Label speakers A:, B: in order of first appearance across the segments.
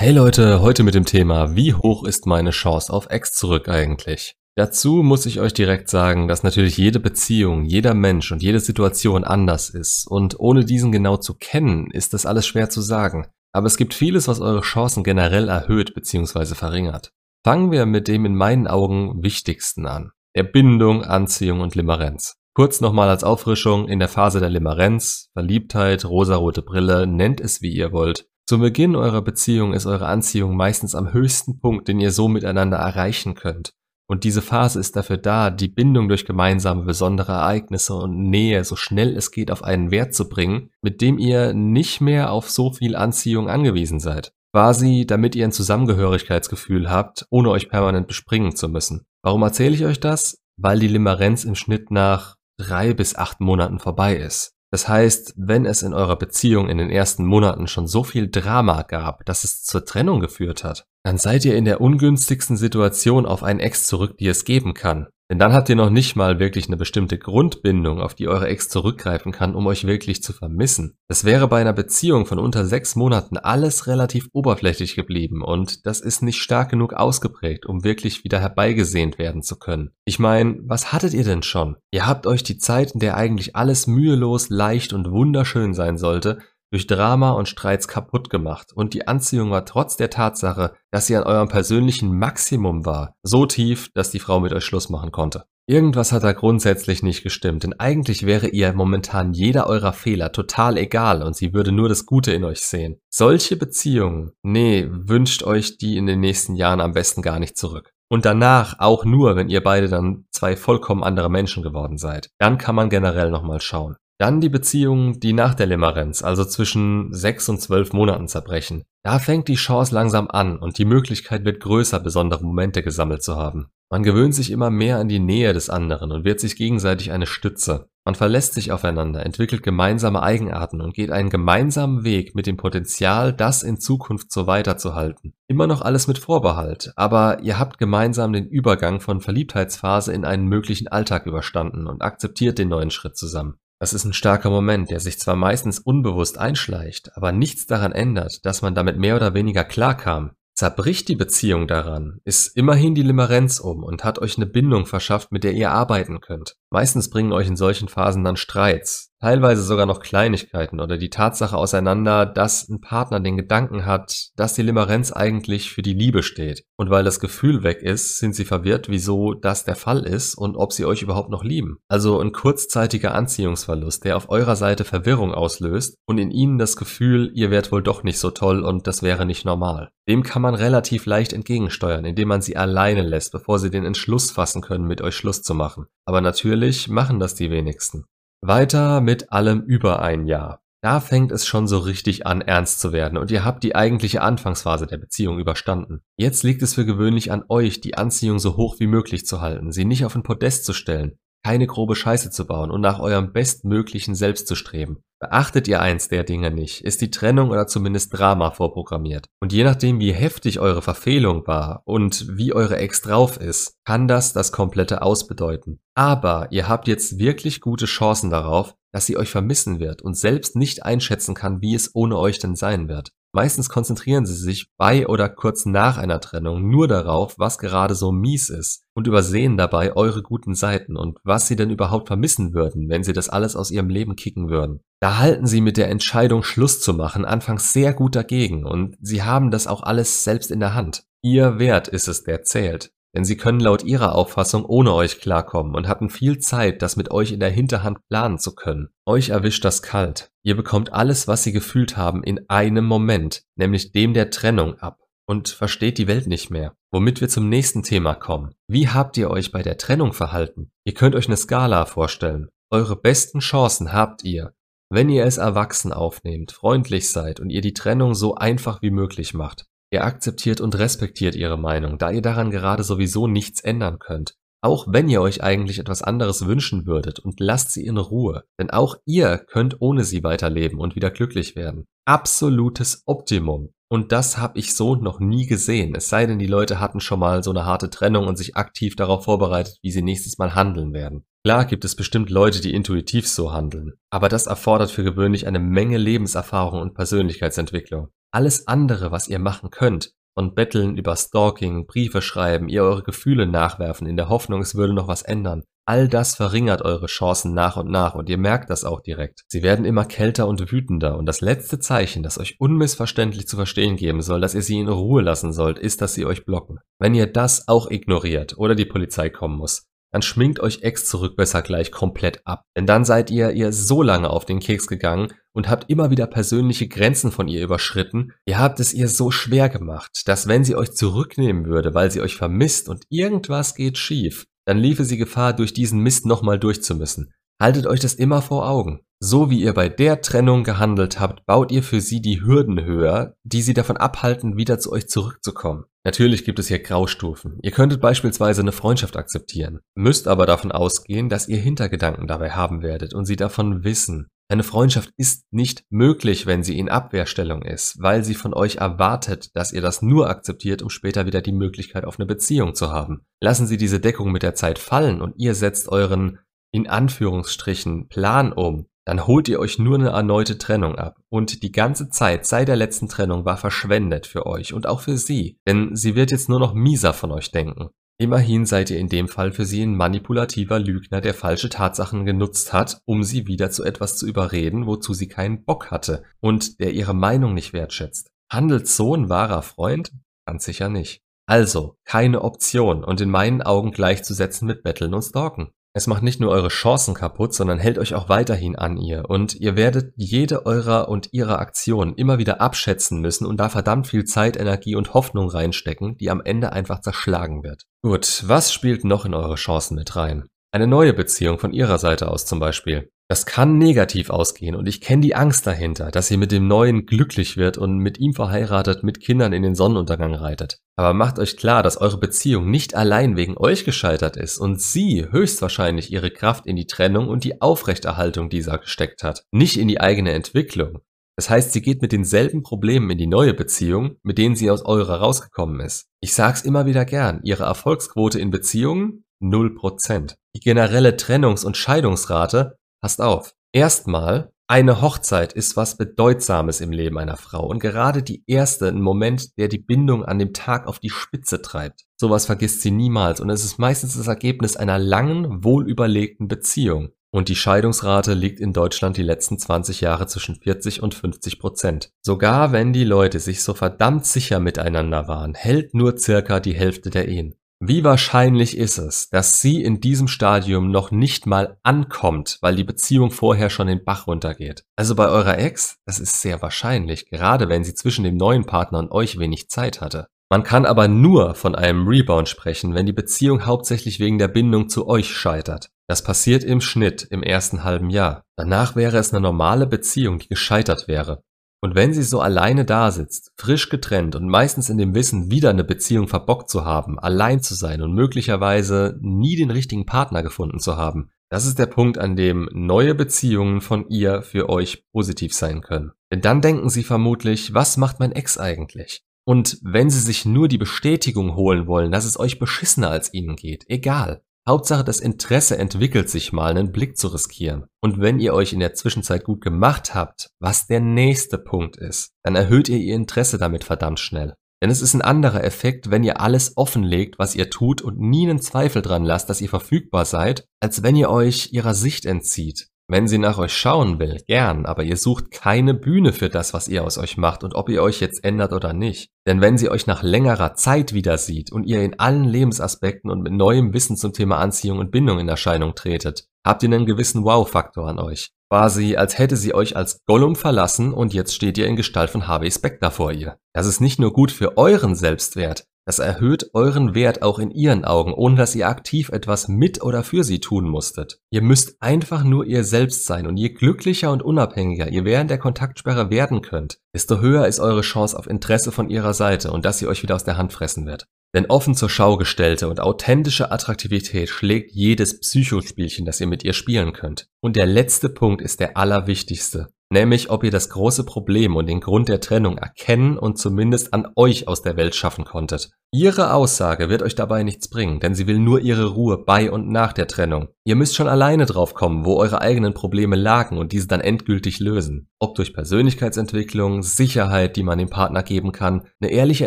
A: Hey Leute, heute mit dem Thema, wie hoch ist meine Chance auf Ex zurück eigentlich? Dazu muss ich euch direkt sagen, dass natürlich jede Beziehung, jeder Mensch und jede Situation anders ist und ohne diesen genau zu kennen, ist das alles schwer zu sagen. Aber es gibt vieles, was eure Chancen generell erhöht bzw. verringert. Fangen wir mit dem in meinen Augen wichtigsten an. Der Bindung, Anziehung und Limerenz. Kurz nochmal als Auffrischung, in der Phase der Limerenz, Verliebtheit, rosarote Brille, nennt es wie ihr wollt, zu Beginn eurer Beziehung ist eure Anziehung meistens am höchsten Punkt, den ihr so miteinander erreichen könnt. Und diese Phase ist dafür da, die Bindung durch gemeinsame besondere Ereignisse und Nähe so schnell es geht auf einen Wert zu bringen, mit dem ihr nicht mehr auf so viel Anziehung angewiesen seid. Quasi, damit ihr ein Zusammengehörigkeitsgefühl habt, ohne euch permanent bespringen zu müssen. Warum erzähle ich euch das? Weil die Limerenz im Schnitt nach drei bis acht Monaten vorbei ist. Das heißt, wenn es in eurer Beziehung in den ersten Monaten schon so viel Drama gab, dass es zur Trennung geführt hat, dann seid ihr in der ungünstigsten Situation auf einen Ex zurück, die es geben kann. Denn dann habt ihr noch nicht mal wirklich eine bestimmte Grundbindung, auf die eure Ex zurückgreifen kann, um euch wirklich zu vermissen. Das wäre bei einer Beziehung von unter sechs Monaten alles relativ oberflächlich geblieben und das ist nicht stark genug ausgeprägt, um wirklich wieder herbeigesehnt werden zu können. Ich meine, was hattet ihr denn schon? Ihr habt euch die Zeit, in der eigentlich alles mühelos, leicht und wunderschön sein sollte, durch Drama und Streits kaputt gemacht und die Anziehung war trotz der Tatsache, dass sie an eurem persönlichen Maximum war, so tief, dass die Frau mit euch Schluss machen konnte. Irgendwas hat da grundsätzlich nicht gestimmt, denn eigentlich wäre ihr momentan jeder eurer Fehler total egal und sie würde nur das Gute in euch sehen. Solche Beziehungen, nee, wünscht euch die in den nächsten Jahren am besten gar nicht zurück. Und danach auch nur, wenn ihr beide dann zwei vollkommen andere Menschen geworden seid. Dann kann man generell nochmal schauen. Dann die Beziehungen, die nach der Limerenz, also zwischen sechs und zwölf Monaten zerbrechen. Da fängt die Chance langsam an und die Möglichkeit wird größer, besondere Momente gesammelt zu haben. Man gewöhnt sich immer mehr an die Nähe des anderen und wird sich gegenseitig eine Stütze. Man verlässt sich aufeinander, entwickelt gemeinsame Eigenarten und geht einen gemeinsamen Weg mit dem Potenzial, das in Zukunft so weiterzuhalten. Immer noch alles mit Vorbehalt, aber ihr habt gemeinsam den Übergang von Verliebtheitsphase in einen möglichen Alltag überstanden und akzeptiert den neuen Schritt zusammen. Das ist ein starker Moment, der sich zwar meistens unbewusst einschleicht, aber nichts daran ändert, dass man damit mehr oder weniger klarkam. Zerbricht die Beziehung daran, ist immerhin die Limerenz um und hat euch eine Bindung verschafft, mit der ihr arbeiten könnt. Meistens bringen euch in solchen Phasen dann Streits, teilweise sogar noch Kleinigkeiten oder die Tatsache auseinander, dass ein Partner den Gedanken hat, dass die Limerenz eigentlich für die Liebe steht. Und weil das Gefühl weg ist, sind sie verwirrt, wieso das der Fall ist und ob sie euch überhaupt noch lieben. Also ein kurzzeitiger Anziehungsverlust, der auf eurer Seite Verwirrung auslöst und in ihnen das Gefühl, ihr wärt wohl doch nicht so toll und das wäre nicht normal. Dem kann man relativ leicht entgegensteuern, indem man sie alleine lässt, bevor sie den Entschluss fassen können, mit euch Schluss zu machen. Aber natürlich machen das die wenigsten. Weiter mit allem über ein Jahr. Da fängt es schon so richtig an, ernst zu werden und ihr habt die eigentliche Anfangsphase der Beziehung überstanden. Jetzt liegt es für gewöhnlich an euch, die Anziehung so hoch wie möglich zu halten, sie nicht auf ein Podest zu stellen, keine grobe Scheiße zu bauen und nach eurem bestmöglichen Selbst zu streben. Beachtet ihr eins der Dinge nicht, ist die Trennung oder zumindest Drama vorprogrammiert. Und je nachdem, wie heftig eure Verfehlung war und wie eure Ex drauf ist, kann das das komplette Ausbedeuten. Aber ihr habt jetzt wirklich gute Chancen darauf, dass sie euch vermissen wird und selbst nicht einschätzen kann, wie es ohne euch denn sein wird. Meistens konzentrieren sie sich bei oder kurz nach einer Trennung nur darauf, was gerade so mies ist und übersehen dabei eure guten Seiten und was sie denn überhaupt vermissen würden, wenn sie das alles aus ihrem Leben kicken würden. Da halten sie mit der Entscheidung Schluss zu machen anfangs sehr gut dagegen und sie haben das auch alles selbst in der Hand. Ihr Wert ist es, der zählt. Denn sie können laut ihrer Auffassung ohne euch klarkommen und hatten viel Zeit, das mit euch in der Hinterhand planen zu können. Euch erwischt das kalt. Ihr bekommt alles, was sie gefühlt haben, in einem Moment, nämlich dem der Trennung ab und versteht die Welt nicht mehr. Womit wir zum nächsten Thema kommen. Wie habt ihr euch bei der Trennung verhalten? Ihr könnt euch eine Skala vorstellen. Eure besten Chancen habt ihr, wenn ihr es erwachsen aufnehmt, freundlich seid und ihr die Trennung so einfach wie möglich macht. Ihr akzeptiert und respektiert ihre Meinung, da ihr daran gerade sowieso nichts ändern könnt. Auch wenn ihr euch eigentlich etwas anderes wünschen würdet und lasst sie in Ruhe, denn auch ihr könnt ohne sie weiterleben und wieder glücklich werden. Absolutes Optimum. Und das habe ich so noch nie gesehen, es sei denn, die Leute hatten schon mal so eine harte Trennung und sich aktiv darauf vorbereitet, wie sie nächstes Mal handeln werden. Klar gibt es bestimmt Leute, die intuitiv so handeln, aber das erfordert für gewöhnlich eine Menge Lebenserfahrung und Persönlichkeitsentwicklung. Alles andere, was ihr machen könnt, von Betteln über Stalking, Briefe schreiben, ihr eure Gefühle nachwerfen in der Hoffnung, es würde noch was ändern, All das verringert eure Chancen nach und nach und ihr merkt das auch direkt. Sie werden immer kälter und wütender und das letzte Zeichen, das euch unmissverständlich zu verstehen geben soll, dass ihr sie in Ruhe lassen sollt, ist, dass sie euch blocken. Wenn ihr das auch ignoriert oder die Polizei kommen muss, dann schminkt euch Ex zurück besser gleich komplett ab. Denn dann seid ihr ihr so lange auf den Keks gegangen und habt immer wieder persönliche Grenzen von ihr überschritten. Ihr habt es ihr so schwer gemacht, dass wenn sie euch zurücknehmen würde, weil sie euch vermisst und irgendwas geht schief, dann liefe sie Gefahr, durch diesen Mist nochmal durchzumüssen. Haltet euch das immer vor Augen. So wie ihr bei der Trennung gehandelt habt, baut ihr für sie die Hürden höher, die sie davon abhalten, wieder zu euch zurückzukommen. Natürlich gibt es hier Graustufen. Ihr könntet beispielsweise eine Freundschaft akzeptieren, müsst aber davon ausgehen, dass ihr Hintergedanken dabei haben werdet und sie davon wissen. Eine Freundschaft ist nicht möglich, wenn sie in Abwehrstellung ist, weil sie von euch erwartet, dass ihr das nur akzeptiert, um später wieder die Möglichkeit auf eine Beziehung zu haben. Lassen Sie diese Deckung mit der Zeit fallen und ihr setzt euren, in Anführungsstrichen, Plan um, dann holt ihr euch nur eine erneute Trennung ab. Und die ganze Zeit seit der letzten Trennung war verschwendet für euch und auch für sie, denn sie wird jetzt nur noch mieser von euch denken. Immerhin seid ihr in dem Fall für sie ein manipulativer Lügner, der falsche Tatsachen genutzt hat, um sie wieder zu etwas zu überreden, wozu sie keinen Bock hatte und der ihre Meinung nicht wertschätzt. Handelt so ein wahrer Freund? Ganz sicher nicht. Also, keine Option und in meinen Augen gleichzusetzen mit Betteln und Stalken. Es macht nicht nur eure Chancen kaputt, sondern hält euch auch weiterhin an ihr und ihr werdet jede eurer und ihrer Aktionen immer wieder abschätzen müssen und da verdammt viel Zeit, Energie und Hoffnung reinstecken, die am Ende einfach zerschlagen wird. Gut, was spielt noch in eure Chancen mit rein? Eine neue Beziehung von ihrer Seite aus zum Beispiel. Das kann negativ ausgehen und ich kenne die Angst dahinter, dass sie mit dem Neuen glücklich wird und mit ihm verheiratet mit Kindern in den Sonnenuntergang reitet. Aber macht euch klar, dass eure Beziehung nicht allein wegen euch gescheitert ist und sie höchstwahrscheinlich ihre Kraft in die Trennung und die Aufrechterhaltung dieser gesteckt hat, nicht in die eigene Entwicklung. Das heißt, sie geht mit denselben Problemen in die neue Beziehung, mit denen sie aus eurer rausgekommen ist. Ich sag's immer wieder gern, ihre Erfolgsquote in Beziehungen 0%. Die generelle Trennungs- und Scheidungsrate Passt auf. Erstmal, eine Hochzeit ist was Bedeutsames im Leben einer Frau und gerade die erste ein Moment, der die Bindung an dem Tag auf die Spitze treibt. Sowas vergisst sie niemals und es ist meistens das Ergebnis einer langen, wohlüberlegten Beziehung. Und die Scheidungsrate liegt in Deutschland die letzten 20 Jahre zwischen 40 und 50 Prozent. Sogar wenn die Leute sich so verdammt sicher miteinander waren, hält nur circa die Hälfte der Ehen. Wie wahrscheinlich ist es, dass sie in diesem Stadium noch nicht mal ankommt, weil die Beziehung vorher schon den Bach runtergeht? Also bei eurer Ex, das ist sehr wahrscheinlich, gerade wenn sie zwischen dem neuen Partner und euch wenig Zeit hatte. Man kann aber nur von einem Rebound sprechen, wenn die Beziehung hauptsächlich wegen der Bindung zu euch scheitert. Das passiert im Schnitt im ersten halben Jahr. Danach wäre es eine normale Beziehung, die gescheitert wäre. Und wenn sie so alleine da sitzt, frisch getrennt und meistens in dem Wissen, wieder eine Beziehung verbockt zu haben, allein zu sein und möglicherweise nie den richtigen Partner gefunden zu haben, das ist der Punkt, an dem neue Beziehungen von ihr für euch positiv sein können. Denn dann denken sie vermutlich, was macht mein Ex eigentlich? Und wenn sie sich nur die Bestätigung holen wollen, dass es euch beschissener als ihnen geht, egal. Hauptsache das Interesse entwickelt sich mal, einen Blick zu riskieren. Und wenn ihr euch in der Zwischenzeit gut gemacht habt, was der nächste Punkt ist, dann erhöht ihr ihr Interesse damit verdammt schnell. Denn es ist ein anderer Effekt, wenn ihr alles offenlegt, was ihr tut und nie einen Zweifel dran lasst, dass ihr verfügbar seid, als wenn ihr euch ihrer Sicht entzieht. Wenn sie nach euch schauen will, gern, aber ihr sucht keine Bühne für das, was ihr aus euch macht und ob ihr euch jetzt ändert oder nicht. Denn wenn sie euch nach längerer Zeit wieder sieht und ihr in allen Lebensaspekten und mit neuem Wissen zum Thema Anziehung und Bindung in Erscheinung tretet, habt ihr einen gewissen Wow-Faktor an euch. Quasi, als hätte sie euch als Gollum verlassen und jetzt steht ihr in Gestalt von Harvey Specter vor ihr. Das ist nicht nur gut für euren Selbstwert, das erhöht euren Wert auch in ihren Augen, ohne dass ihr aktiv etwas mit oder für sie tun musstet. Ihr müsst einfach nur ihr selbst sein und je glücklicher und unabhängiger ihr während der Kontaktsperre werden könnt, desto höher ist eure Chance auf Interesse von ihrer Seite und dass sie euch wieder aus der Hand fressen wird. Denn offen zur Schau gestellte und authentische Attraktivität schlägt jedes Psychospielchen, das ihr mit ihr spielen könnt. Und der letzte Punkt ist der allerwichtigste nämlich ob ihr das große Problem und den Grund der Trennung erkennen und zumindest an euch aus der Welt schaffen konntet. Ihre Aussage wird euch dabei nichts bringen, denn sie will nur ihre Ruhe bei und nach der Trennung. Ihr müsst schon alleine drauf kommen, wo eure eigenen Probleme lagen und diese dann endgültig lösen. Ob durch Persönlichkeitsentwicklung, Sicherheit, die man dem Partner geben kann, eine ehrliche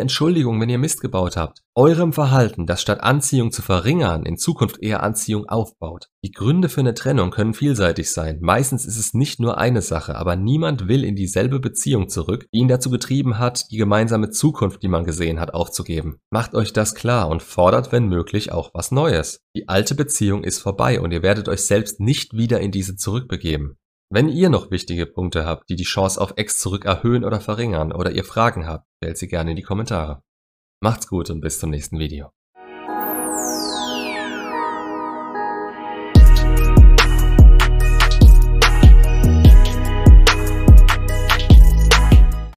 A: Entschuldigung, wenn ihr Mist gebaut habt. Eurem Verhalten, das statt Anziehung zu verringern, in Zukunft eher Anziehung aufbaut. Die Gründe für eine Trennung können vielseitig sein. Meistens ist es nicht nur eine Sache, aber niemand will in dieselbe Beziehung zurück, die ihn dazu getrieben hat, die gemeinsame Zukunft, die man gesehen hat, aufzugeben. Macht euch das klar und fordert, wenn möglich, auch was Neues. Die alte Beziehung ist vorbei und ihr werdet euch selbst nicht wieder in diese zurückbegeben. Wenn ihr noch wichtige Punkte habt, die die Chance auf Ex zurück erhöhen oder verringern oder ihr Fragen habt, stellt sie gerne in die Kommentare. Macht's gut und bis zum nächsten Video.